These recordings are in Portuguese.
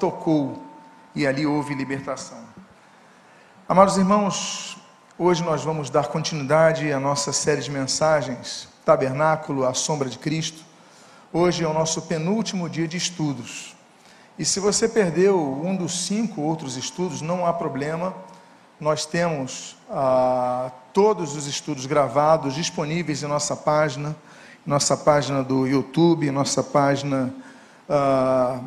tocou e ali houve libertação. Amados irmãos, hoje nós vamos dar continuidade à nossa série de mensagens, Tabernáculo, a Sombra de Cristo. Hoje é o nosso penúltimo dia de estudos. E se você perdeu um dos cinco outros estudos, não há problema, nós temos ah, todos os estudos gravados disponíveis em nossa página, nossa página do YouTube, nossa página ah,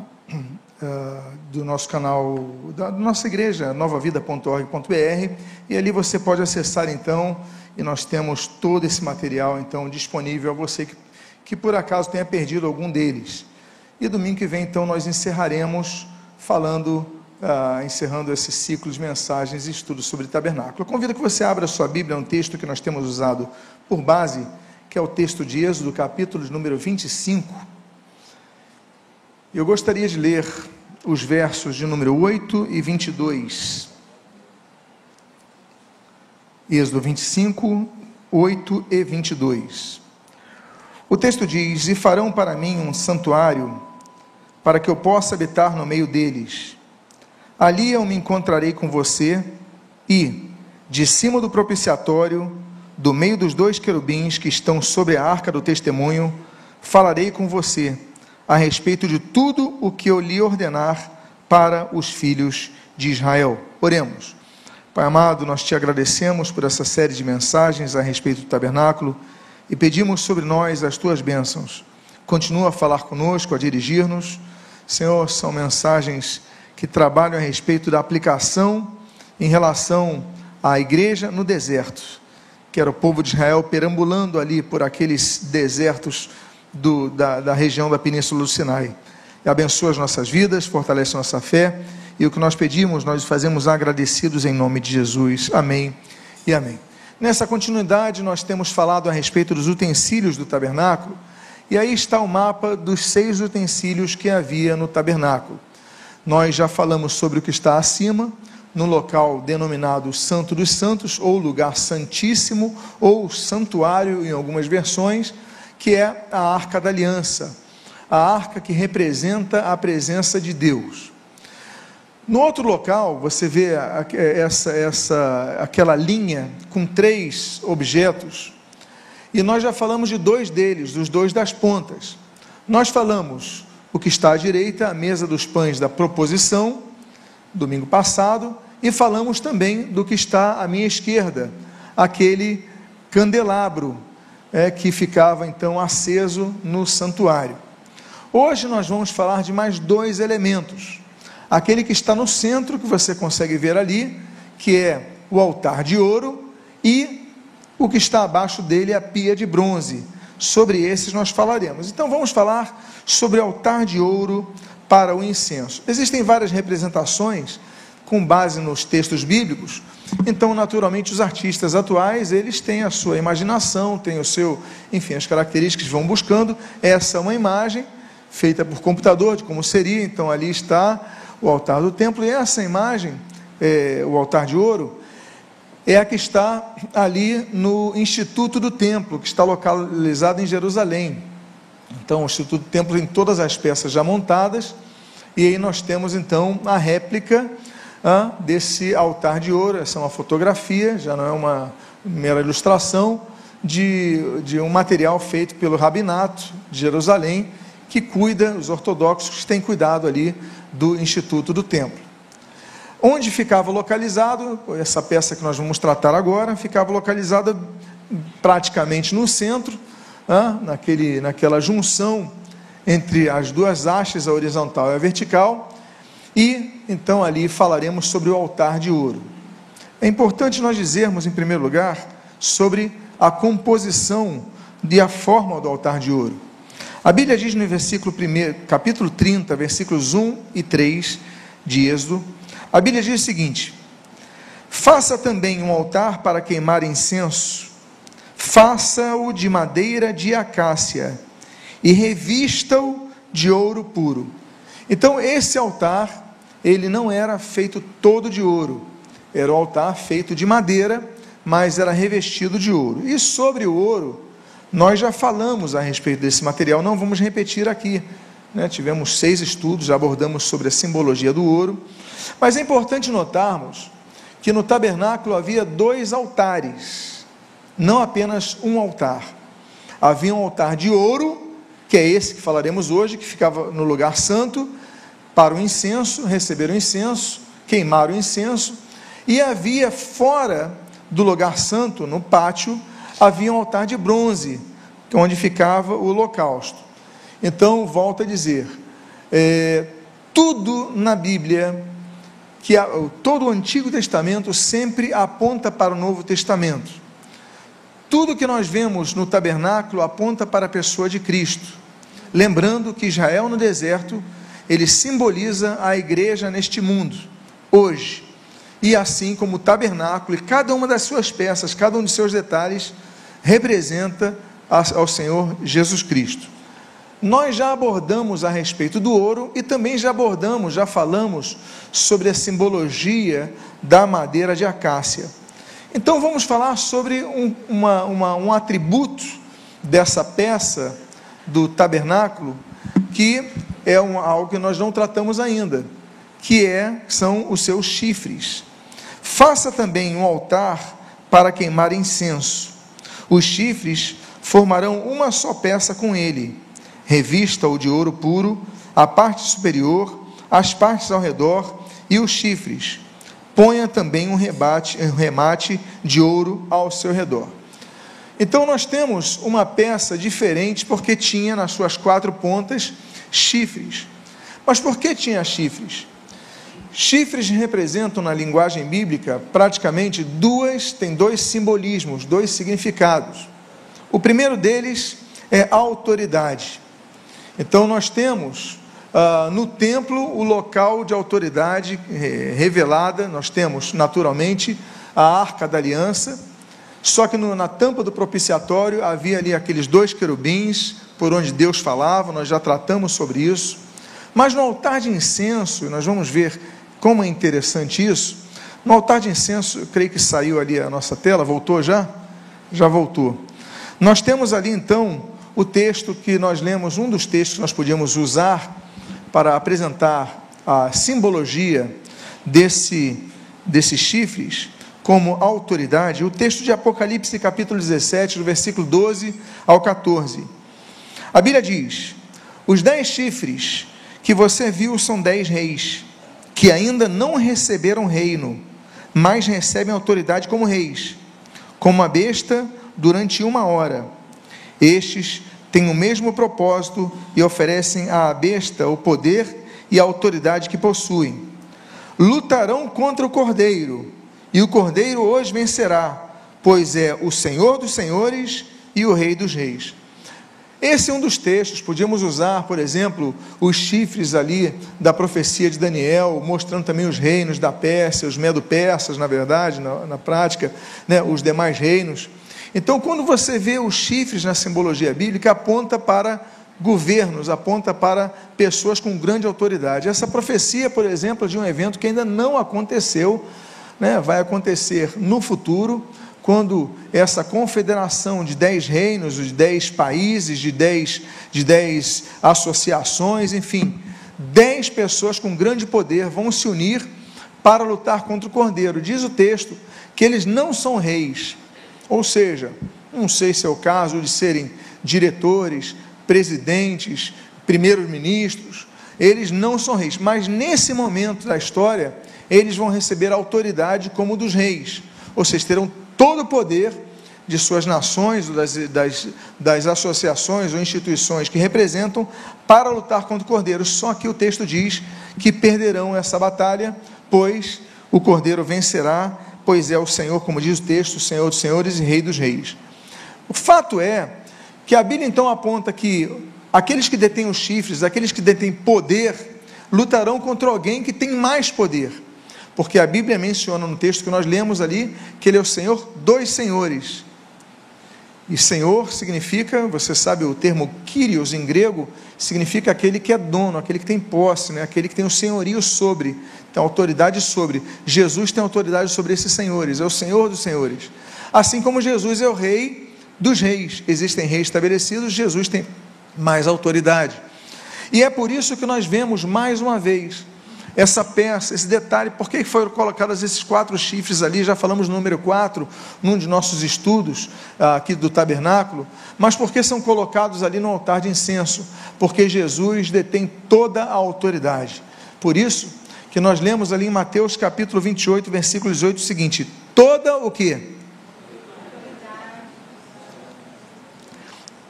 ah, do nosso canal, da nossa igreja, novavida.org.br, e ali você pode acessar então, e nós temos todo esse material então disponível a você que, que por acaso tenha perdido algum deles. E domingo que vem então nós encerraremos falando ah, encerrando esse ciclo de mensagens e estudos sobre tabernáculo. Eu convido que você abra sua Bíblia, um texto que nós temos usado por base, que é o texto de Êxodo, capítulo número 25. Eu gostaria de ler os versos de número 8 e 22. Êxodo 25, 8 e 22. O texto diz: E farão para mim um santuário, para que eu possa habitar no meio deles Ali eu me encontrarei com você e, de cima do propiciatório, do meio dos dois querubins que estão sobre a arca do testemunho, falarei com você a respeito de tudo o que eu lhe ordenar para os filhos de Israel. Oremos. Pai amado, nós te agradecemos por essa série de mensagens a respeito do tabernáculo e pedimos sobre nós as tuas bênçãos. Continua a falar conosco, a dirigir-nos. Senhor, são mensagens que trabalham a respeito da aplicação em relação à igreja no deserto, que era o povo de Israel perambulando ali por aqueles desertos do, da, da região da Península do Sinai. Abençoa as nossas vidas, fortalece nossa fé, e o que nós pedimos, nós fazemos agradecidos em nome de Jesus. Amém e amém. Nessa continuidade, nós temos falado a respeito dos utensílios do tabernáculo, e aí está o mapa dos seis utensílios que havia no tabernáculo. Nós já falamos sobre o que está acima, no local denominado Santo dos Santos, ou lugar santíssimo, ou santuário em algumas versões, que é a Arca da Aliança, a arca que representa a presença de Deus. No outro local, você vê essa, essa, aquela linha com três objetos, e nós já falamos de dois deles, dos dois das pontas. Nós falamos o que está à direita, a mesa dos pães da proposição, domingo passado, e falamos também do que está à minha esquerda, aquele candelabro é, que ficava então aceso no santuário. Hoje nós vamos falar de mais dois elementos. Aquele que está no centro, que você consegue ver ali, que é o altar de ouro, e o que está abaixo dele é a pia de bronze. Sobre esses nós falaremos. Então vamos falar sobre altar de ouro para o incenso. Existem várias representações com base nos textos bíblicos. Então, naturalmente, os artistas atuais, eles têm a sua imaginação, têm o seu, enfim, as características que vão buscando. Essa é uma imagem feita por computador de como seria. Então, ali está o altar do templo e essa imagem, é, o altar de ouro, é a que está ali no Instituto do Templo, que está localizado em Jerusalém. Então, o Instituto do Templo tem todas as peças já montadas, e aí nós temos então a réplica ah, desse altar de ouro. Essa é uma fotografia, já não é uma mera ilustração, de, de um material feito pelo Rabinato de Jerusalém, que cuida, os ortodoxos têm cuidado ali do Instituto do Templo. Onde ficava localizado, essa peça que nós vamos tratar agora, ficava localizada praticamente no centro, naquele, naquela junção entre as duas hastes, a horizontal e a vertical, e então ali falaremos sobre o altar de ouro. É importante nós dizermos, em primeiro lugar, sobre a composição e a forma do altar de ouro. A Bíblia diz no versículo 1, capítulo 30, versículos 1 e 3 de Êxodo, a Bíblia diz o seguinte: Faça também um altar para queimar incenso faça-o de madeira de acácia e revista-o de ouro puro. Então, esse altar, ele não era feito todo de ouro, era um altar feito de madeira, mas era revestido de ouro. E sobre o ouro, nós já falamos a respeito desse material, não vamos repetir aqui, né? tivemos seis estudos, já abordamos sobre a simbologia do ouro. Mas é importante notarmos que no tabernáculo havia dois altares, não apenas um altar. Havia um altar de ouro, que é esse que falaremos hoje, que ficava no lugar santo, para o incenso, receber o incenso, queimar o incenso, e havia fora do lugar santo, no pátio, havia um altar de bronze, onde ficava o holocausto. Então, volto a dizer, é, tudo na Bíblia, que a, todo o Antigo Testamento sempre aponta para o Novo Testamento. Tudo que nós vemos no tabernáculo aponta para a pessoa de Cristo. Lembrando que Israel no deserto, ele simboliza a igreja neste mundo, hoje. E assim como o tabernáculo e cada uma das suas peças, cada um de seus detalhes, representa ao Senhor Jesus Cristo. Nós já abordamos a respeito do ouro e também já abordamos, já falamos sobre a simbologia da madeira de acácia. Então vamos falar sobre um, uma, uma, um atributo dessa peça do tabernáculo que é um, algo que nós não tratamos ainda, que é são os seus chifres. Faça também um altar para queimar incenso. Os chifres formarão uma só peça com ele. Revista-o de ouro puro, a parte superior, as partes ao redor e os chifres. Ponha também um, rebate, um remate de ouro ao seu redor. Então nós temos uma peça diferente porque tinha nas suas quatro pontas chifres. Mas por que tinha chifres? Chifres representam na linguagem bíblica praticamente duas, tem dois simbolismos, dois significados. O primeiro deles é autoridade. Então nós temos uh, no templo o local de autoridade eh, revelada, nós temos naturalmente a arca da aliança, só que no, na tampa do propiciatório havia ali aqueles dois querubins por onde Deus falava, nós já tratamos sobre isso. Mas no altar de incenso, nós vamos ver como é interessante isso. No altar de incenso, eu creio que saiu ali a nossa tela, voltou já? Já voltou. Nós temos ali então o texto que nós lemos, um dos textos que nós podíamos usar para apresentar a simbologia desse, desses chifres como autoridade, o texto de Apocalipse, capítulo 17, do versículo 12 ao 14. A Bíblia diz: Os dez chifres que você viu são dez reis, que ainda não receberam reino, mas recebem autoridade como reis, como a besta durante uma hora. Estes têm o mesmo propósito e oferecem à besta o poder e a autoridade que possuem. Lutarão contra o cordeiro, e o cordeiro hoje vencerá, pois é o Senhor dos senhores e o Rei dos reis. Esse é um dos textos, podíamos usar, por exemplo, os chifres ali da profecia de Daniel, mostrando também os reinos da Pérsia, os medo-persas, na verdade, na, na prática, né, os demais reinos. Então, quando você vê os chifres na simbologia bíblica, aponta para governos, aponta para pessoas com grande autoridade. Essa profecia, por exemplo, de um evento que ainda não aconteceu, né, vai acontecer no futuro, quando essa confederação de dez reinos, de dez países, de dez, de dez associações, enfim, dez pessoas com grande poder vão se unir para lutar contra o cordeiro. Diz o texto que eles não são reis, ou seja, não sei se é o caso de serem diretores, presidentes, primeiros ministros, eles não são reis, mas nesse momento da história, eles vão receber autoridade como dos reis, ou seja, terão todo o poder de suas nações, das, das, das associações ou instituições que representam, para lutar contra o cordeiro. Só que o texto diz que perderão essa batalha, pois o cordeiro vencerá pois é o Senhor, como diz o texto, Senhor dos senhores e Rei dos reis. O fato é que a Bíblia então aponta que aqueles que detêm os chifres, aqueles que detêm poder, lutarão contra alguém que tem mais poder. Porque a Bíblia menciona no texto que nós lemos ali que ele é o Senhor dos senhores. E Senhor significa, você sabe o termo Kyrios em grego, significa aquele que é dono, aquele que tem posse, né? aquele que tem o senhorio sobre, tem autoridade sobre. Jesus tem autoridade sobre esses senhores, é o Senhor dos senhores. Assim como Jesus é o rei dos reis. Existem reis estabelecidos, Jesus tem mais autoridade. E é por isso que nós vemos mais uma vez essa peça, esse detalhe, por que foram colocados esses quatro chifres ali? Já falamos no número 4, num de nossos estudos ah, aqui do tabernáculo, mas por que são colocados ali no altar de incenso? Porque Jesus detém toda a autoridade. Por isso que nós lemos ali em Mateus capítulo 28, versículo 18, o seguinte: toda o que?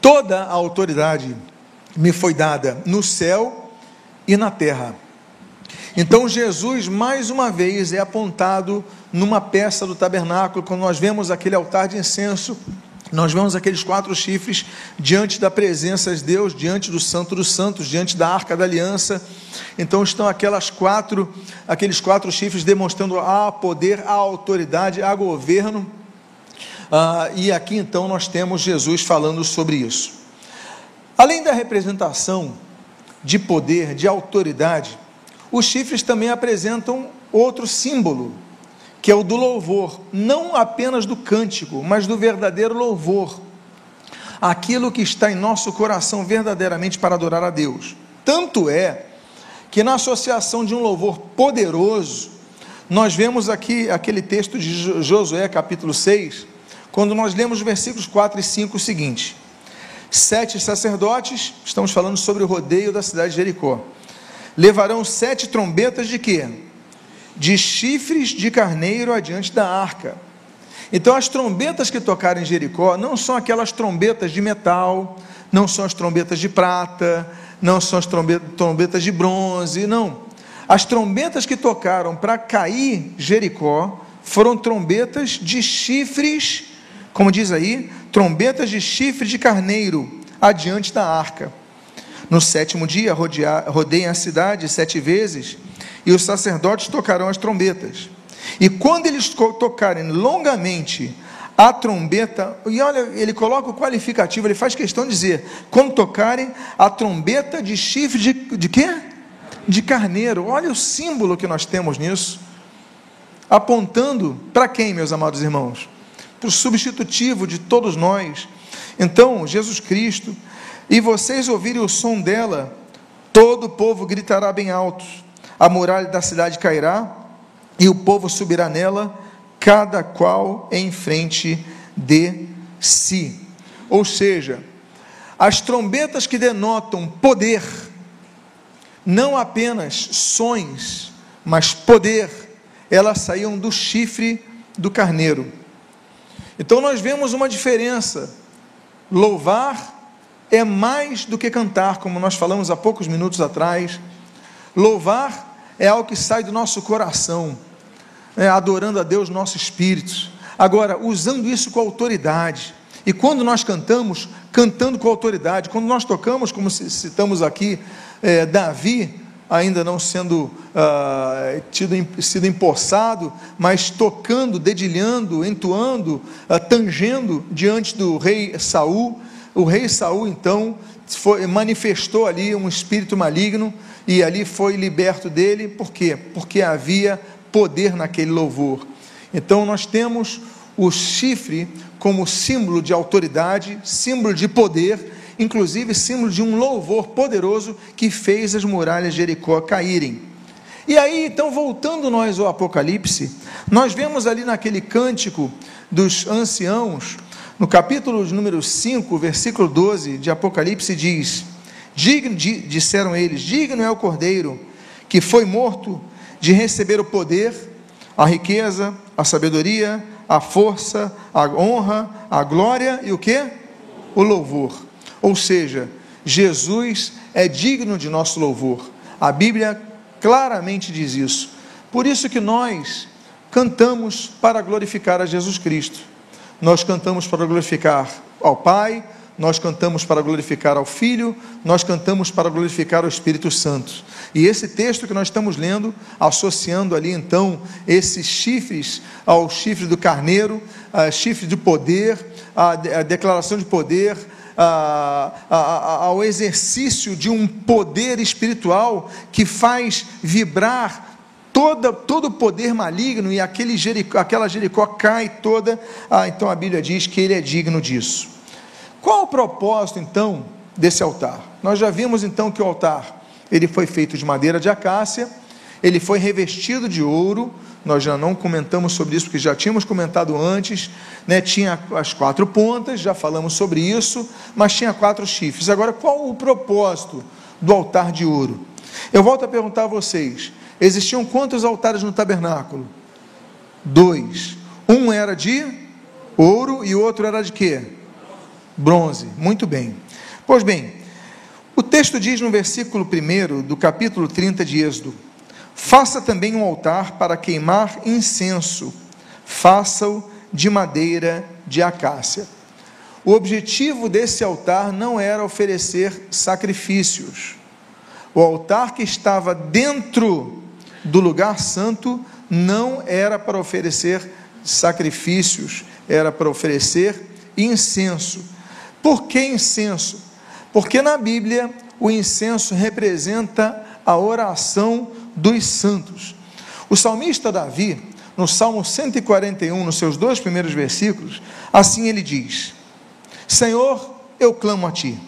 Toda a autoridade me foi dada no céu e na terra. Então Jesus, mais uma vez, é apontado numa peça do tabernáculo, quando nós vemos aquele altar de incenso, nós vemos aqueles quatro chifres diante da presença de Deus, diante do Santo dos Santos, diante da Arca da Aliança. Então estão aquelas quatro, aqueles quatro chifres demonstrando a poder, a autoridade, a governo. Ah, e aqui então nós temos Jesus falando sobre isso. Além da representação de poder, de autoridade, os chifres também apresentam outro símbolo, que é o do louvor, não apenas do cântico, mas do verdadeiro louvor. Aquilo que está em nosso coração verdadeiramente para adorar a Deus. Tanto é que na associação de um louvor poderoso, nós vemos aqui aquele texto de Josué, capítulo 6, quando nós lemos os versículos 4 e 5 o seguinte: Sete sacerdotes, estamos falando sobre o rodeio da cidade de Jericó levarão sete trombetas de quê? De chifres de carneiro adiante da arca. Então, as trombetas que tocaram em Jericó não são aquelas trombetas de metal, não são as trombetas de prata, não são as trombetas de bronze, não. As trombetas que tocaram para cair Jericó foram trombetas de chifres, como diz aí, trombetas de chifre de carneiro adiante da arca. No sétimo dia, rodeiem a cidade sete vezes, e os sacerdotes tocarão as trombetas. E quando eles tocarem longamente a trombeta, e olha, ele coloca o qualificativo, ele faz questão de dizer: quando tocarem a trombeta de chifre de, de quê? De carneiro. Olha o símbolo que nós temos nisso. Apontando para quem, meus amados irmãos? Para o substitutivo de todos nós. Então, Jesus Cristo e vocês ouvirem o som dela, todo o povo gritará bem alto, a muralha da cidade cairá, e o povo subirá nela, cada qual em frente de si. Ou seja, as trombetas que denotam poder, não apenas sons, mas poder, elas saíam do chifre do carneiro. Então nós vemos uma diferença. Louvar é mais do que cantar, como nós falamos há poucos minutos atrás. Louvar é algo que sai do nosso coração, é, adorando a Deus, nosso espírito. Agora, usando isso com autoridade. E quando nós cantamos, cantando com autoridade. Quando nós tocamos, como citamos aqui, é, Davi, ainda não sendo uh, tido, sido empossado, mas tocando, dedilhando, entoando, uh, tangendo diante do rei Saul, o rei Saul então foi, manifestou ali um espírito maligno e ali foi liberto dele, por quê? Porque havia poder naquele louvor. Então nós temos o chifre como símbolo de autoridade, símbolo de poder, inclusive símbolo de um louvor poderoso que fez as muralhas de Jericó caírem. E aí, então, voltando nós ao Apocalipse, nós vemos ali naquele cântico dos anciãos, no capítulo de número 5, versículo 12 de Apocalipse diz: Digno, disseram eles, digno é o cordeiro que foi morto de receber o poder, a riqueza, a sabedoria, a força, a honra, a glória e o que? O louvor. Ou seja, Jesus é digno de nosso louvor. A Bíblia claramente diz isso. Por isso que nós cantamos para glorificar a Jesus Cristo. Nós cantamos para glorificar ao Pai, nós cantamos para glorificar ao Filho, nós cantamos para glorificar ao Espírito Santo. E esse texto que nós estamos lendo, associando ali então esses chifres ao chifre do carneiro, a chifre de poder, a, declaração de poder, a, a, ao exercício de um poder espiritual que faz vibrar toda, todo o poder maligno e aquele Jericó, aquela Jericó cai toda. Ah, então a Bíblia diz que ele é digno disso. Qual o propósito, então, desse altar. Nós já vimos então que o altar ele foi feito de madeira de acácia, ele foi revestido de ouro. Nós já não comentamos sobre isso porque já tínhamos comentado antes, né? Tinha as quatro pontas, já falamos sobre isso, mas tinha quatro chifres. Agora, qual o propósito do altar de ouro? Eu volto a perguntar a vocês: existiam quantos altares no tabernáculo? Dois. Um era de ouro e o outro era de quê? Bronze. Muito bem. Pois bem, o texto diz no versículo 1 do capítulo 30 de Êxodo: Faça também um altar para queimar incenso, faça-o de madeira de acácia. O objetivo desse altar não era oferecer sacrifícios. O altar que estava dentro do lugar santo não era para oferecer sacrifícios, era para oferecer incenso. Por que incenso? Porque na Bíblia o incenso representa a oração dos santos. O salmista Davi, no Salmo 141, nos seus dois primeiros versículos, assim ele diz: Senhor, eu clamo a ti,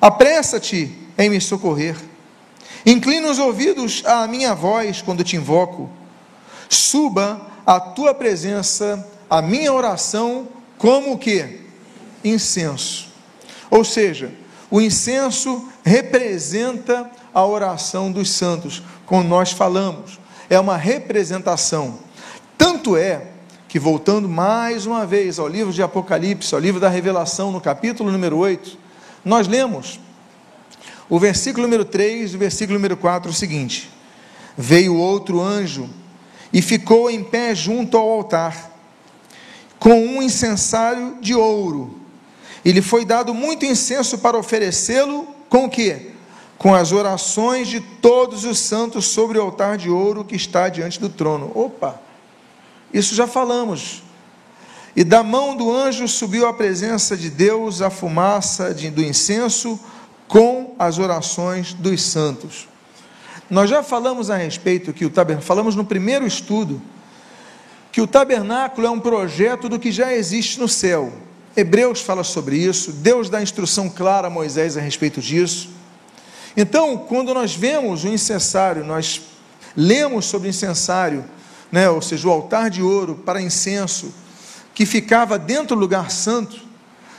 apressa-te em me socorrer, inclina os ouvidos à minha voz quando te invoco, suba a tua presença, a minha oração, como o que? Incenso. Ou seja, o incenso representa a oração dos santos, como nós falamos, é uma representação. Tanto é que, voltando mais uma vez ao livro de Apocalipse, ao livro da Revelação, no capítulo número 8, nós lemos o versículo número 3 e o versículo número 4 o seguinte: Veio outro anjo e ficou em pé junto ao altar, com um incensário de ouro. E lhe foi dado muito incenso para oferecê-lo com o que? Com as orações de todos os santos sobre o altar de ouro que está diante do trono. Opa! Isso já falamos. E da mão do anjo subiu à presença de Deus a fumaça de, do incenso com as orações dos santos. Nós já falamos a respeito que o tabernáculo, falamos no primeiro estudo, que o tabernáculo é um projeto do que já existe no céu. Hebreus fala sobre isso, Deus dá instrução clara a Moisés a respeito disso. Então, quando nós vemos o incensário, nós lemos sobre o incensário, né, ou seja, o altar de ouro para incenso, que ficava dentro do lugar santo,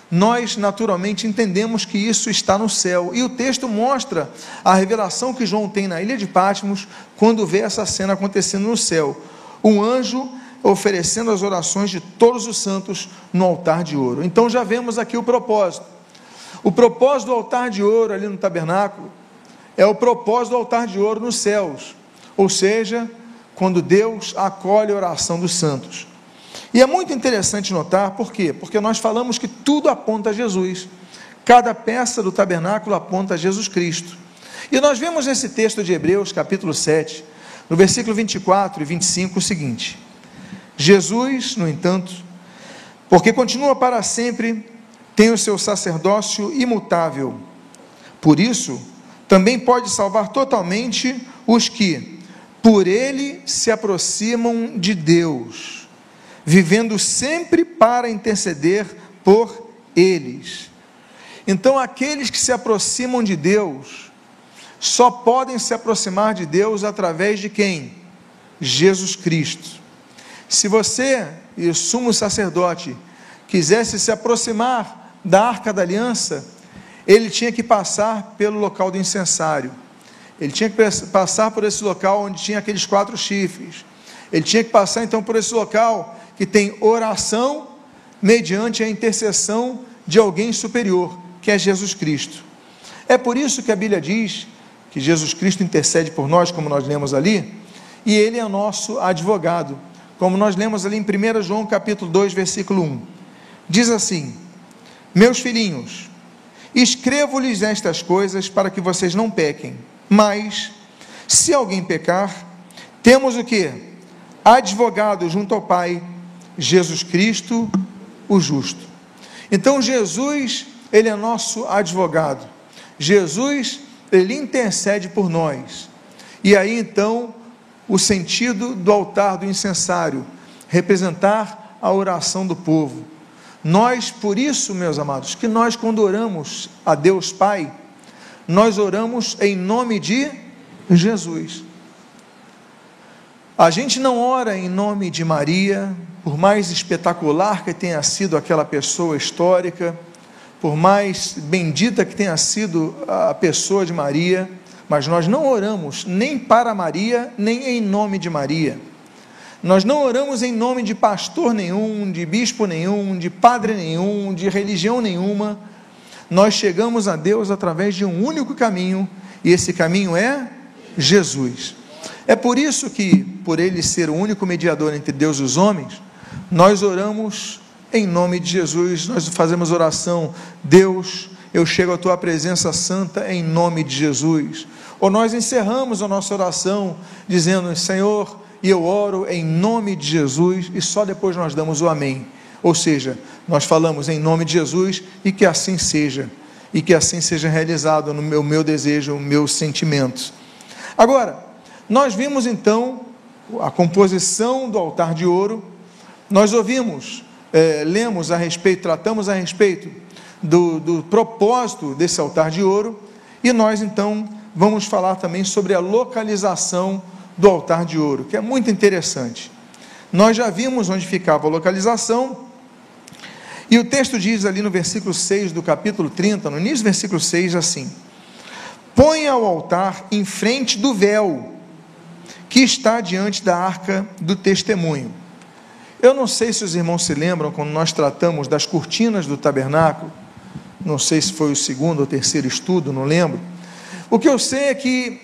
nós naturalmente entendemos que isso está no céu. E o texto mostra a revelação que João tem na ilha de Patmos quando vê essa cena acontecendo no céu. Um anjo oferecendo as orações de todos os santos no altar de ouro. Então já vemos aqui o propósito. O propósito do altar de ouro ali no tabernáculo é o propósito do altar de ouro nos céus. Ou seja, quando Deus acolhe a oração dos santos. E é muito interessante notar, por quê? Porque nós falamos que tudo aponta a Jesus. Cada peça do tabernáculo aponta a Jesus Cristo. E nós vemos nesse texto de Hebreus, capítulo 7, no versículo 24 e 25, o seguinte: Jesus, no entanto, porque continua para sempre, tem o seu sacerdócio imutável. Por isso, também pode salvar totalmente os que, por ele, se aproximam de Deus vivendo sempre para interceder por eles. Então, aqueles que se aproximam de Deus, só podem se aproximar de Deus através de quem? Jesus Cristo. Se você e o sumo sacerdote quisesse se aproximar da arca da aliança, ele tinha que passar pelo local do incensário. Ele tinha que passar por esse local onde tinha aqueles quatro chifres. Ele tinha que passar então por esse local que tem oração mediante a intercessão de alguém superior, que é Jesus Cristo. É por isso que a Bíblia diz que Jesus Cristo intercede por nós, como nós lemos ali, e ele é nosso advogado, como nós lemos ali em 1 João capítulo 2, versículo 1. Diz assim: Meus filhinhos, escrevo-lhes estas coisas para que vocês não pequem, mas se alguém pecar, temos o que? Advogado junto ao Pai, Jesus Cristo, o justo. Então Jesus, ele é nosso advogado. Jesus, ele intercede por nós. E aí então, o sentido do altar do incensário, representar a oração do povo. Nós, por isso, meus amados, que nós quando oramos a Deus Pai, nós oramos em nome de Jesus. A gente não ora em nome de Maria, por mais espetacular que tenha sido aquela pessoa histórica, por mais bendita que tenha sido a pessoa de Maria, mas nós não oramos nem para Maria, nem em nome de Maria. Nós não oramos em nome de pastor nenhum, de bispo nenhum, de padre nenhum, de religião nenhuma. Nós chegamos a Deus através de um único caminho, e esse caminho é Jesus. É por isso que, por ele ser o único mediador entre Deus e os homens, nós oramos em nome de Jesus, nós fazemos oração, Deus, eu chego à tua presença santa em nome de Jesus. Ou nós encerramos a nossa oração dizendo, Senhor, e eu oro em nome de Jesus, e só depois nós damos o amém. Ou seja, nós falamos em nome de Jesus e que assim seja, e que assim seja realizado no meu, meu desejo, os meus sentimentos. Agora, nós vimos então a composição do altar de ouro, nós ouvimos, é, lemos a respeito, tratamos a respeito do, do propósito desse altar de ouro, e nós então vamos falar também sobre a localização do altar de ouro, que é muito interessante. Nós já vimos onde ficava a localização, e o texto diz ali no versículo 6 do capítulo 30, no início do versículo 6, assim: Põe ao altar em frente do véu que está diante da arca do testemunho. Eu não sei se os irmãos se lembram quando nós tratamos das cortinas do tabernáculo, não sei se foi o segundo ou terceiro estudo, não lembro. O que eu sei é que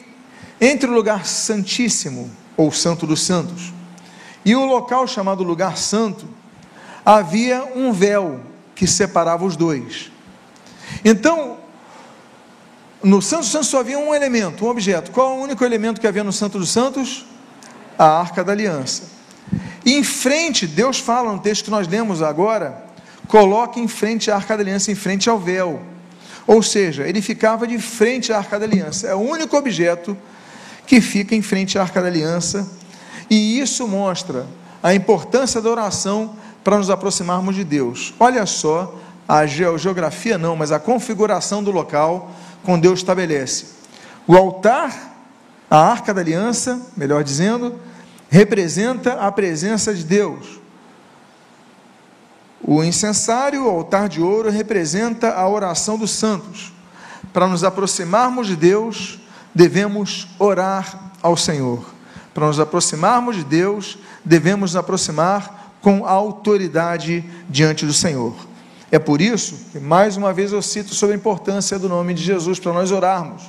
entre o lugar santíssimo, ou santo dos santos, e o local chamado lugar santo, havia um véu que separava os dois. Então, no Santo dos Santos só havia um elemento, um objeto. Qual é o único elemento que havia no Santo dos Santos? A Arca da Aliança. E em frente, Deus fala no texto que nós lemos agora, coloque em frente a Arca da Aliança, em frente ao véu. Ou seja, ele ficava de frente à Arca da Aliança. É o único objeto que fica em frente à Arca da Aliança. E isso mostra a importância da oração para nos aproximarmos de Deus. Olha só a geografia não, mas a configuração do local com Deus estabelece. O altar, a arca da aliança, melhor dizendo, representa a presença de Deus. O incensário, o altar de ouro, representa a oração dos santos. Para nos aproximarmos de Deus, devemos orar ao Senhor. Para nos aproximarmos de Deus, devemos nos aproximar com autoridade diante do Senhor. É por isso que, mais uma vez, eu cito sobre a importância do nome de Jesus para nós orarmos.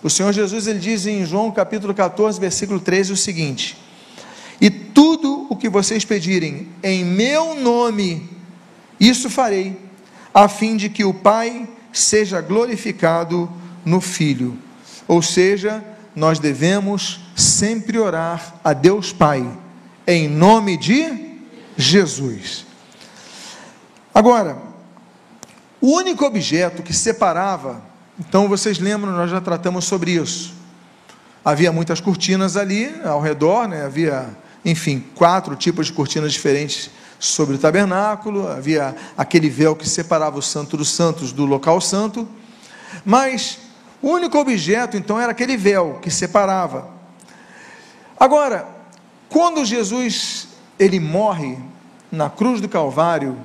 O Senhor Jesus ele diz em João capítulo 14, versículo 13 o seguinte: tudo o que vocês pedirem em meu nome, isso farei, a fim de que o Pai seja glorificado no Filho. Ou seja, nós devemos sempre orar a Deus Pai, em nome de Jesus. Agora, o único objeto que separava, então vocês lembram, nós já tratamos sobre isso. Havia muitas cortinas ali ao redor, né? havia, enfim, quatro tipos de cortinas diferentes sobre o tabernáculo, havia aquele véu que separava o santo dos santos do local santo, mas o único objeto então era aquele véu que separava. Agora, quando Jesus ele morre na cruz do Calvário,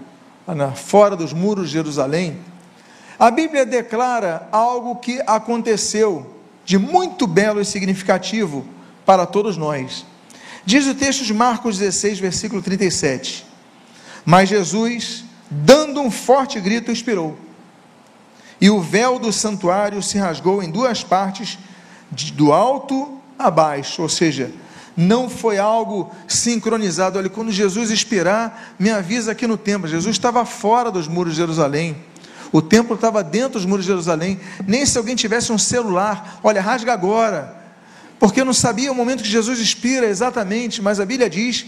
fora dos muros de Jerusalém, a Bíblia declara algo que aconteceu de muito belo e significativo para todos nós. Diz o texto de Marcos 16, versículo 37. Mas Jesus, dando um forte grito, expirou. E o véu do santuário se rasgou em duas partes, do alto a baixo, ou seja, não foi algo sincronizado. Olha, quando Jesus expirar, me avisa aqui no templo. Jesus estava fora dos muros de Jerusalém. O templo estava dentro dos muros de Jerusalém. Nem se alguém tivesse um celular, olha, rasga agora. Porque eu não sabia o momento que Jesus expira exatamente, mas a Bíblia diz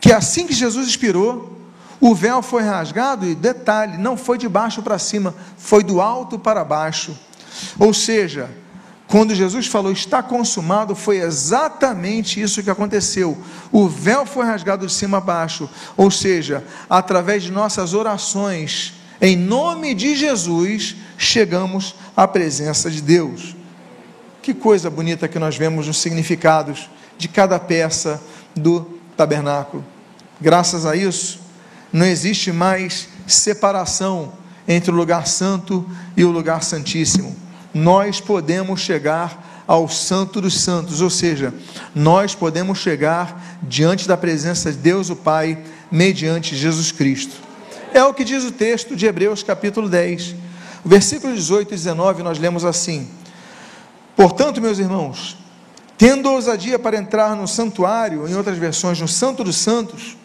que assim que Jesus expirou, o véu foi rasgado e detalhe, não foi de baixo para cima, foi do alto para baixo. Ou seja, Quando Jesus falou está consumado, foi exatamente isso que aconteceu. O véu foi rasgado de cima a baixo, ou seja, através de nossas orações, em nome de Jesus, chegamos à presença de Deus. Que coisa bonita que nós vemos nos significados de cada peça do tabernáculo. Graças a isso, não existe mais separação entre o lugar santo e o lugar santíssimo nós podemos chegar ao Santo dos Santos, ou seja, nós podemos chegar diante da presença de Deus o Pai mediante Jesus Cristo. É o que diz o texto de Hebreus capítulo 10. O versículo 18 e 19 nós lemos assim: Portanto, meus irmãos, tendo ousadia para entrar no santuário, em outras versões, no Santo dos Santos,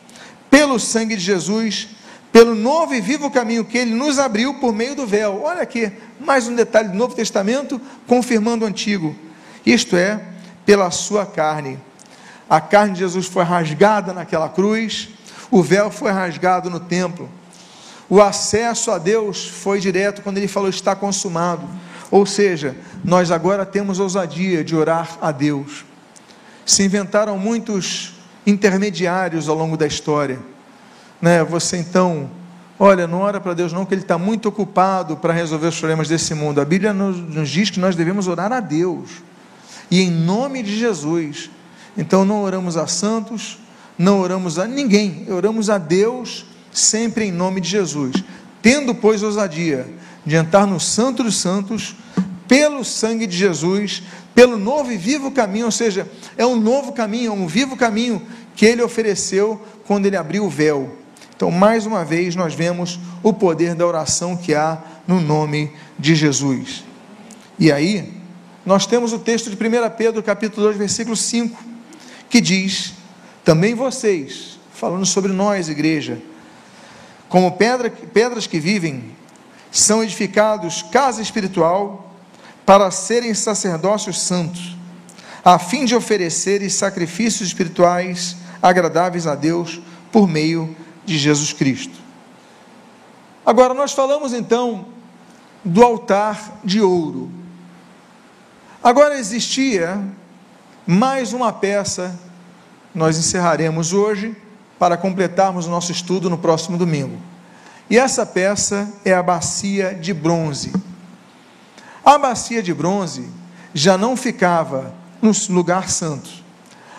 pelo sangue de Jesus, pelo novo e vivo caminho que ele nos abriu por meio do véu. Olha aqui, mais um detalhe do Novo Testamento confirmando o Antigo. Isto é, pela sua carne. A carne de Jesus foi rasgada naquela cruz, o véu foi rasgado no templo. O acesso a Deus foi direto quando ele falou está consumado. Ou seja, nós agora temos ousadia de orar a Deus. Se inventaram muitos intermediários ao longo da história né? Você então, olha, não ora para Deus não, que Ele está muito ocupado para resolver os problemas desse mundo. A Bíblia nos, nos diz que nós devemos orar a Deus e em nome de Jesus. Então não oramos a santos, não oramos a ninguém, oramos a Deus sempre em nome de Jesus. Tendo, pois, ousadia de entrar no Santo dos Santos, pelo sangue de Jesus, pelo novo e vivo caminho, ou seja, é um novo caminho, um vivo caminho que ele ofereceu quando ele abriu o véu. Então, mais uma vez, nós vemos o poder da oração que há no nome de Jesus. E aí, nós temos o texto de 1 Pedro, capítulo 2, versículo 5, que diz: Também vocês, falando sobre nós, igreja, como pedra, pedras que vivem, são edificados casa espiritual para serem sacerdócios santos, a fim de oferecerem sacrifícios espirituais agradáveis a Deus por meio de Jesus Cristo. Agora, nós falamos então do altar de ouro. Agora existia mais uma peça, nós encerraremos hoje, para completarmos o nosso estudo no próximo domingo. E essa peça é a bacia de bronze. A bacia de bronze já não ficava no lugar santo,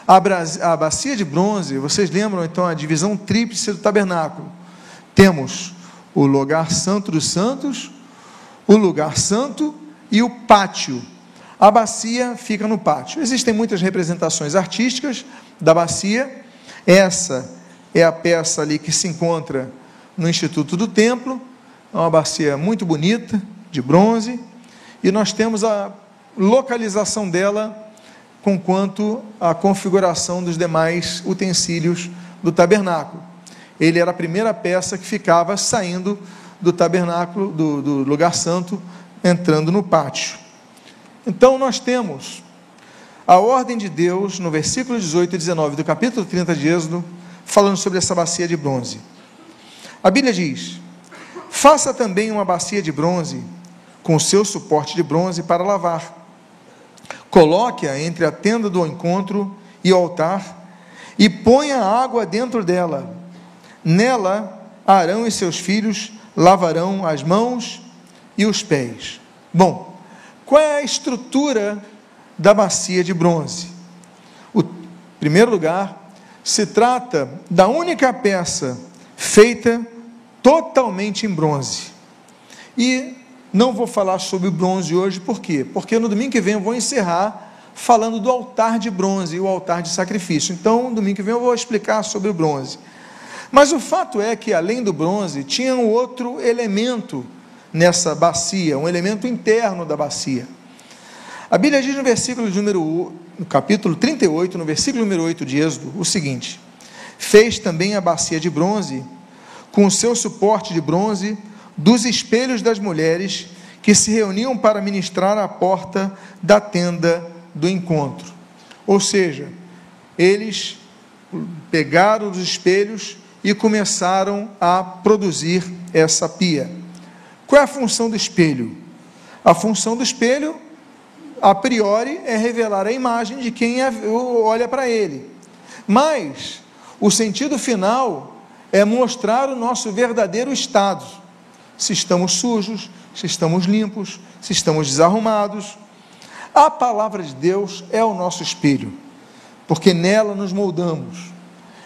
a, bacia de bronze, vocês lembram então a divisão tríplice do tabernáculo? Temos o lugar santo dos santos, o lugar santo e o pátio. A bacia fica no pátio. Existem muitas representações artísticas da bacia. Essa é a peça ali que se encontra no Instituto do Templo. É uma bacia muito bonita, de bronze. E nós temos a localização dela com quanto à configuração dos demais utensílios do tabernáculo. Ele era a primeira peça que ficava saindo do tabernáculo, do, do lugar santo, entrando no pátio. Então nós temos a ordem de Deus no versículo 18 e 19 do capítulo 30 de Êxodo, falando sobre essa bacia de bronze. A Bíblia diz: Faça também uma bacia de bronze, com seu suporte de bronze para lavar Coloque-a entre a tenda do encontro e o altar e ponha água dentro dela. Nela, Arão e seus filhos lavarão as mãos e os pés. Bom, qual é a estrutura da bacia de bronze? O primeiro lugar, se trata da única peça feita totalmente em bronze. E não vou falar sobre bronze hoje, por quê? Porque no domingo que vem eu vou encerrar falando do altar de bronze e o altar de sacrifício. Então, no domingo que vem eu vou explicar sobre o bronze. Mas o fato é que, além do bronze, tinha um outro elemento nessa bacia, um elemento interno da bacia. A Bíblia diz no versículo número, no capítulo 38, no versículo número 8 de Êxodo, o seguinte: Fez também a bacia de bronze, com o seu suporte de bronze, dos espelhos das mulheres que se reuniam para ministrar à porta da tenda do encontro. Ou seja, eles pegaram os espelhos e começaram a produzir essa pia. Qual é a função do espelho? A função do espelho a priori, é revelar a imagem de quem é, olha para ele. Mas o sentido final é mostrar o nosso verdadeiro estado. Se estamos sujos, se estamos limpos, se estamos desarrumados. A palavra de Deus é o nosso espelho, porque nela nos moldamos.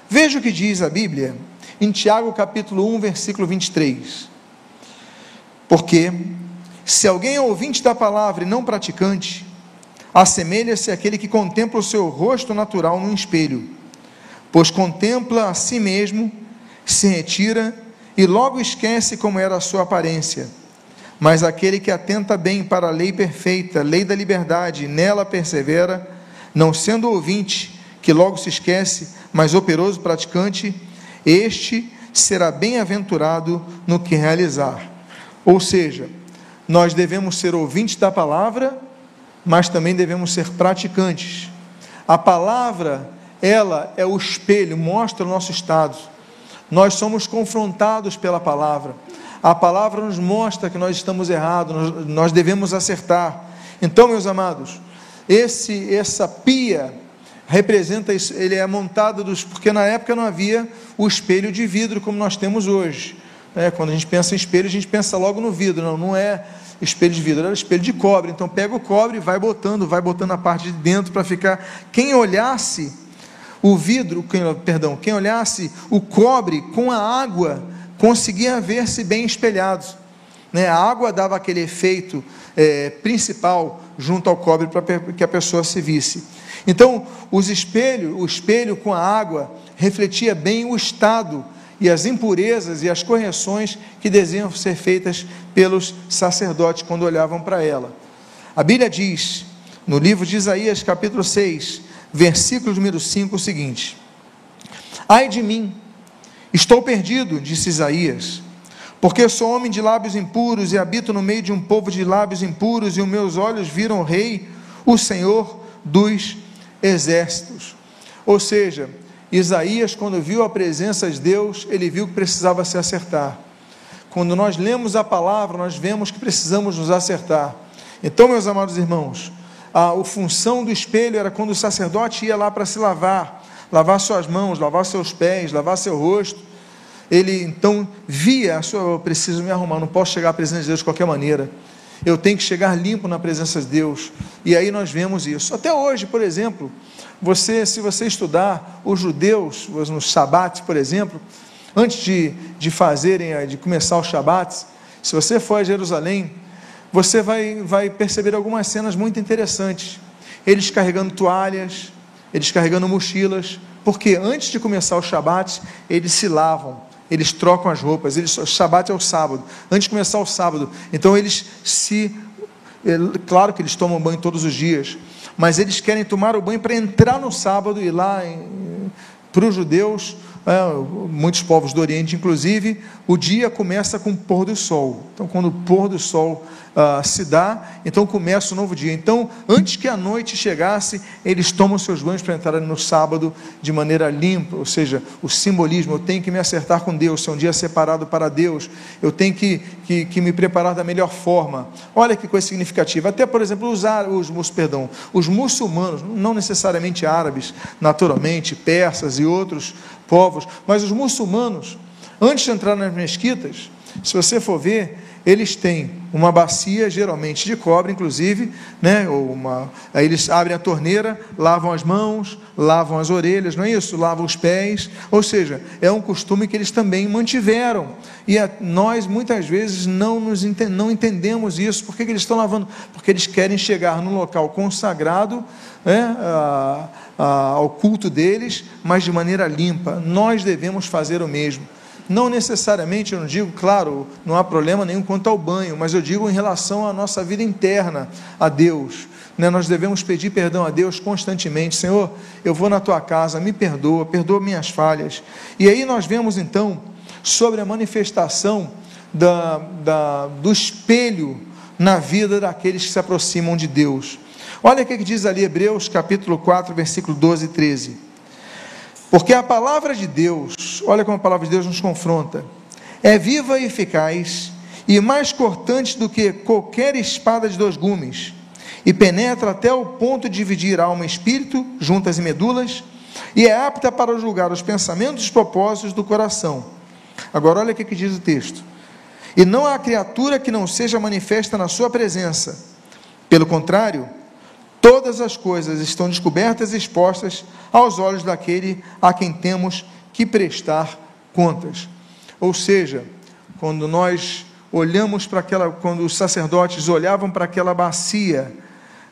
Veja o que diz a Bíblia em Tiago capítulo 1, versículo 23. Porque se alguém é ouvinte da palavra e não praticante, assemelha-se àquele que contempla o seu rosto natural num espelho, pois contempla a si mesmo, se retira e logo esquece como era a sua aparência. Mas aquele que atenta bem para a lei perfeita, lei da liberdade, nela persevera, não sendo ouvinte, que logo se esquece, mas operoso praticante, este será bem-aventurado no que realizar. Ou seja, nós devemos ser ouvintes da palavra, mas também devemos ser praticantes. A palavra, ela é o espelho, mostra o nosso estado. Nós somos confrontados pela palavra. A palavra nos mostra que nós estamos errados, nós, nós devemos acertar. Então, meus amados, esse essa pia representa ele é montado dos porque na época não havia o espelho de vidro como nós temos hoje. É, quando a gente pensa em espelho, a gente pensa logo no vidro, não, não é espelho de vidro, era espelho de cobre. Então pega o cobre vai botando, vai botando a parte de dentro para ficar. Quem olhasse o vidro, perdão, quem olhasse o cobre com a água, conseguia ver-se bem espelhados. Né? A água dava aquele efeito é, principal junto ao cobre para que a pessoa se visse. Então, os espelhos, o espelho com a água refletia bem o estado e as impurezas e as correções que deviam ser feitas pelos sacerdotes quando olhavam para ela. A Bíblia diz, no livro de Isaías, capítulo 6, versículo número 5, o seguinte: Ai de mim, estou perdido, disse Isaías, porque sou homem de lábios impuros e habito no meio de um povo de lábios impuros, e os meus olhos viram o Rei, o Senhor dos exércitos. Ou seja, Isaías, quando viu a presença de Deus, ele viu que precisava se acertar. Quando nós lemos a palavra, nós vemos que precisamos nos acertar. Então, meus amados irmãos, a, a função do espelho era quando o sacerdote ia lá para se lavar, lavar suas mãos, lavar seus pés, lavar seu rosto. Ele então via a sua, eu preciso me arrumar, não posso chegar à presença de Deus de qualquer maneira. Eu tenho que chegar limpo na presença de Deus. E aí nós vemos isso. Até hoje, por exemplo, você, se você estudar os judeus, nos shabat, por exemplo, antes de, de fazerem, eh, de começar os shabats, se você for a Jerusalém, você vai, vai perceber algumas cenas muito interessantes. Eles carregando toalhas, eles carregando mochilas, porque antes de começar o shabat, eles se lavam, eles trocam as roupas, eles, o shabat é o sábado, antes de começar o sábado, então eles se, é, claro que eles tomam banho todos os dias, mas eles querem tomar o banho para entrar no sábado e lá para os judeus, muitos povos do Oriente, inclusive, o dia começa com o pôr do sol. Então, quando o pôr do sol uh, se dá, então começa o novo dia. Então, antes que a noite chegasse, eles tomam seus banhos para entrar no sábado de maneira limpa, ou seja, o simbolismo, eu tenho que me acertar com Deus, se é um dia separado para Deus, eu tenho que, que, que me preparar da melhor forma. Olha que coisa significativa. Até, por exemplo, os, os, perdão, os muçulmanos, não necessariamente árabes, naturalmente, persas e outros povos, mas os muçulmanos, antes de entrar nas mesquitas, se você for ver, eles têm uma bacia, geralmente de cobre, inclusive, né? Ou uma, aí eles abrem a torneira, lavam as mãos, lavam as orelhas, não é isso? Lavam os pés, ou seja, é um costume que eles também mantiveram. E a, nós muitas vezes não, nos ente, não entendemos isso. Por que, que, eles estão lavando? Porque eles querem chegar num local consagrado né? a, a, ao culto deles, mas de maneira limpa. Nós devemos fazer o mesmo. Não necessariamente, eu não digo, claro, não há problema nenhum quanto ao banho, mas eu digo em relação à nossa vida interna a Deus. Né? Nós devemos pedir perdão a Deus constantemente. Senhor, eu vou na tua casa, me perdoa, perdoa minhas falhas. E aí nós vemos então sobre a manifestação da, da, do espelho na vida daqueles que se aproximam de Deus. Olha o que diz ali Hebreus capítulo 4, versículo 12 e 13. Porque a palavra de Deus, olha como a palavra de Deus nos confronta, é viva e eficaz e mais cortante do que qualquer espada de dois gumes, e penetra até o ponto de dividir alma e espírito, juntas e medulas, e é apta para julgar os pensamentos e os propósitos do coração. Agora, olha o que diz o texto. E não há criatura que não seja manifesta na sua presença. Pelo contrário, todas as coisas estão descobertas e expostas aos olhos daquele a quem temos que prestar contas. Ou seja, quando nós olhamos para aquela, quando os sacerdotes olhavam para aquela bacia,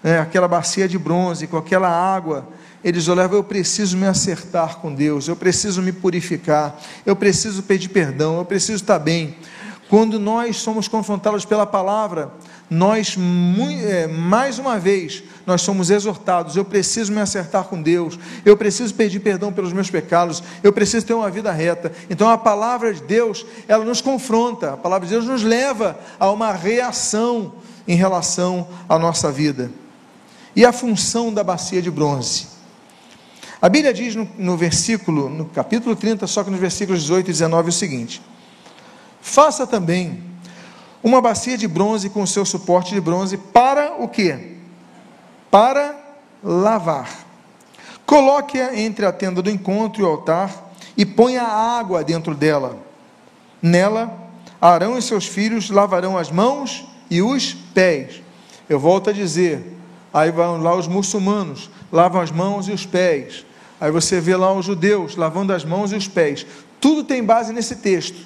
né, aquela bacia de bronze, com aquela água, eles olhavam, eu preciso me acertar com Deus, eu preciso me purificar, eu preciso pedir perdão, eu preciso estar bem. Quando nós somos confrontados pela palavra, nós, é, mais uma vez, nós somos exortados. Eu preciso me acertar com Deus, eu preciso pedir perdão pelos meus pecados, eu preciso ter uma vida reta. Então a palavra de Deus, ela nos confronta, a palavra de Deus nos leva a uma reação em relação à nossa vida. E a função da bacia de bronze? A Bíblia diz no, no versículo, no capítulo 30, só que nos versículos 18 e 19, o seguinte: Faça também uma bacia de bronze com seu suporte de bronze para o quê? Para lavar. Coloque-a entre a tenda do encontro e o altar e ponha água dentro dela. Nela, Arão e seus filhos lavarão as mãos e os pés. Eu volto a dizer, aí vão lá os muçulmanos, lavam as mãos e os pés. Aí você vê lá os judeus lavando as mãos e os pés. Tudo tem base nesse texto.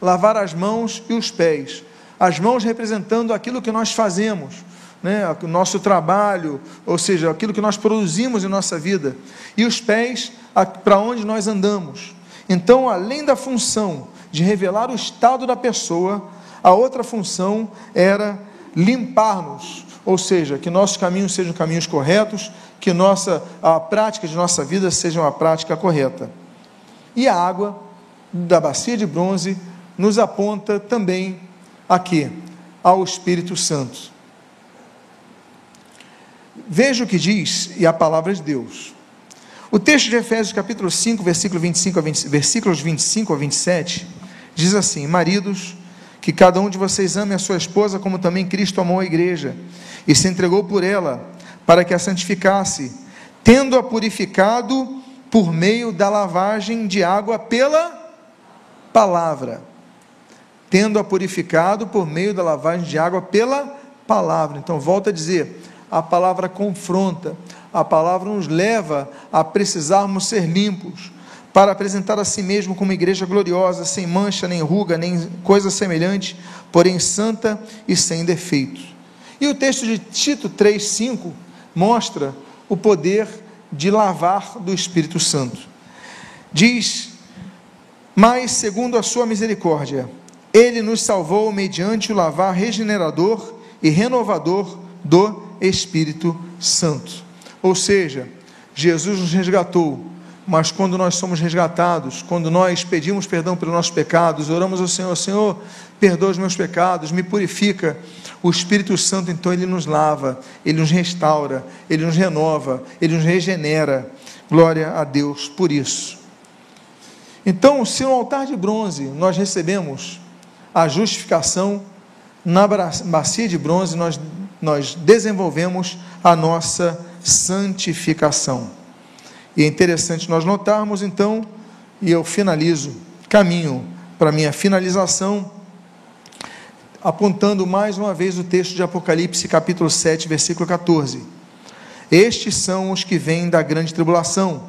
Lavar as mãos e os pés as mãos representando aquilo que nós fazemos, né, o nosso trabalho, ou seja, aquilo que nós produzimos em nossa vida, e os pés para onde nós andamos. Então, além da função de revelar o estado da pessoa, a outra função era limpar-nos, ou seja, que nossos caminhos sejam caminhos corretos, que nossa, a prática de nossa vida seja uma prática correta. E a água da bacia de bronze nos aponta também aqui ao Espírito Santo. Veja o que diz e a palavra de Deus. O texto de Efésios capítulo 5, versículo 25 a 20, versículos 25 a 27, diz assim: Maridos, que cada um de vocês ame a sua esposa como também Cristo amou a igreja e se entregou por ela, para que a santificasse, tendo-a purificado por meio da lavagem de água pela palavra tendo-a purificado por meio da lavagem de água pela palavra. Então, volta a dizer, a palavra confronta, a palavra nos leva a precisarmos ser limpos, para apresentar a si mesmo como igreja gloriosa, sem mancha, nem ruga, nem coisa semelhante, porém santa e sem defeito. E o texto de Tito 3,5 mostra o poder de lavar do Espírito Santo. Diz, mas segundo a sua misericórdia, ele nos salvou mediante o lavar regenerador e renovador do Espírito Santo. Ou seja, Jesus nos resgatou, mas quando nós somos resgatados, quando nós pedimos perdão pelos nossos pecados, oramos ao Senhor, Senhor, perdoa os meus pecados, me purifica. O Espírito Santo, então, ele nos lava, ele nos restaura, ele nos renova, ele nos regenera. Glória a Deus por isso. Então, se no altar de bronze nós recebemos a justificação, na bacia de bronze nós, nós desenvolvemos a nossa santificação. E é interessante nós notarmos então, e eu finalizo, caminho para minha finalização, apontando mais uma vez o texto de Apocalipse, capítulo 7, versículo 14. Estes são os que vêm da grande tribulação,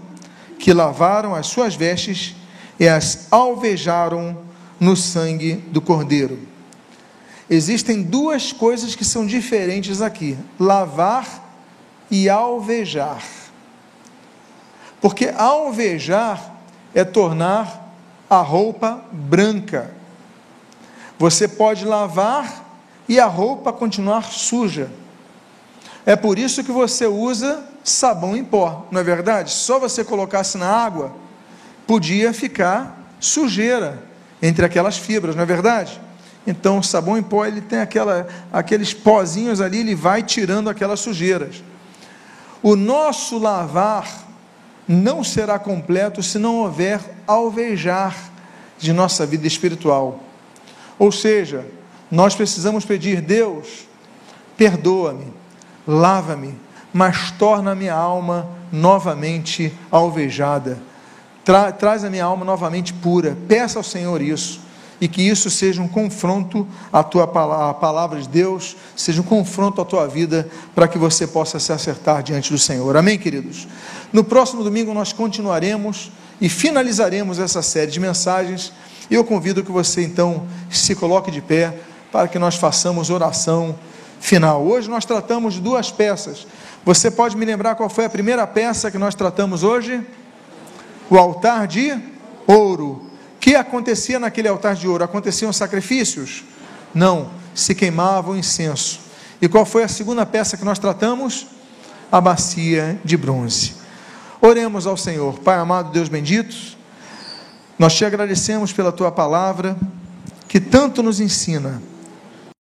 que lavaram as suas vestes e as alvejaram no sangue do Cordeiro. Existem duas coisas que são diferentes aqui: lavar e alvejar. Porque alvejar é tornar a roupa branca. Você pode lavar e a roupa continuar suja. É por isso que você usa sabão em pó, não é verdade? Só você colocasse na água, podia ficar sujeira entre aquelas fibras, não é verdade? Então, o sabão em pó, ele tem aquela, aqueles pozinhos ali, ele vai tirando aquelas sujeiras. O nosso lavar não será completo se não houver alvejar de nossa vida espiritual. Ou seja, nós precisamos pedir, Deus, perdoa-me, lava-me, mas torna a minha alma novamente alvejada. Tra traz a minha alma novamente pura. Peça ao Senhor isso. E que isso seja um confronto à tua palavra, à palavra de Deus, seja um confronto à tua vida, para que você possa se acertar diante do Senhor. Amém, queridos? No próximo domingo nós continuaremos e finalizaremos essa série de mensagens. E eu convido que você então se coloque de pé para que nós façamos oração final. Hoje nós tratamos de duas peças. Você pode me lembrar qual foi a primeira peça que nós tratamos hoje? O altar de ouro. Que acontecia naquele altar de ouro? Aconteciam sacrifícios? Não, se queimava o incenso. E qual foi a segunda peça que nós tratamos? A bacia de bronze. Oremos ao Senhor. Pai amado, Deus bendito, nós te agradecemos pela tua palavra que tanto nos ensina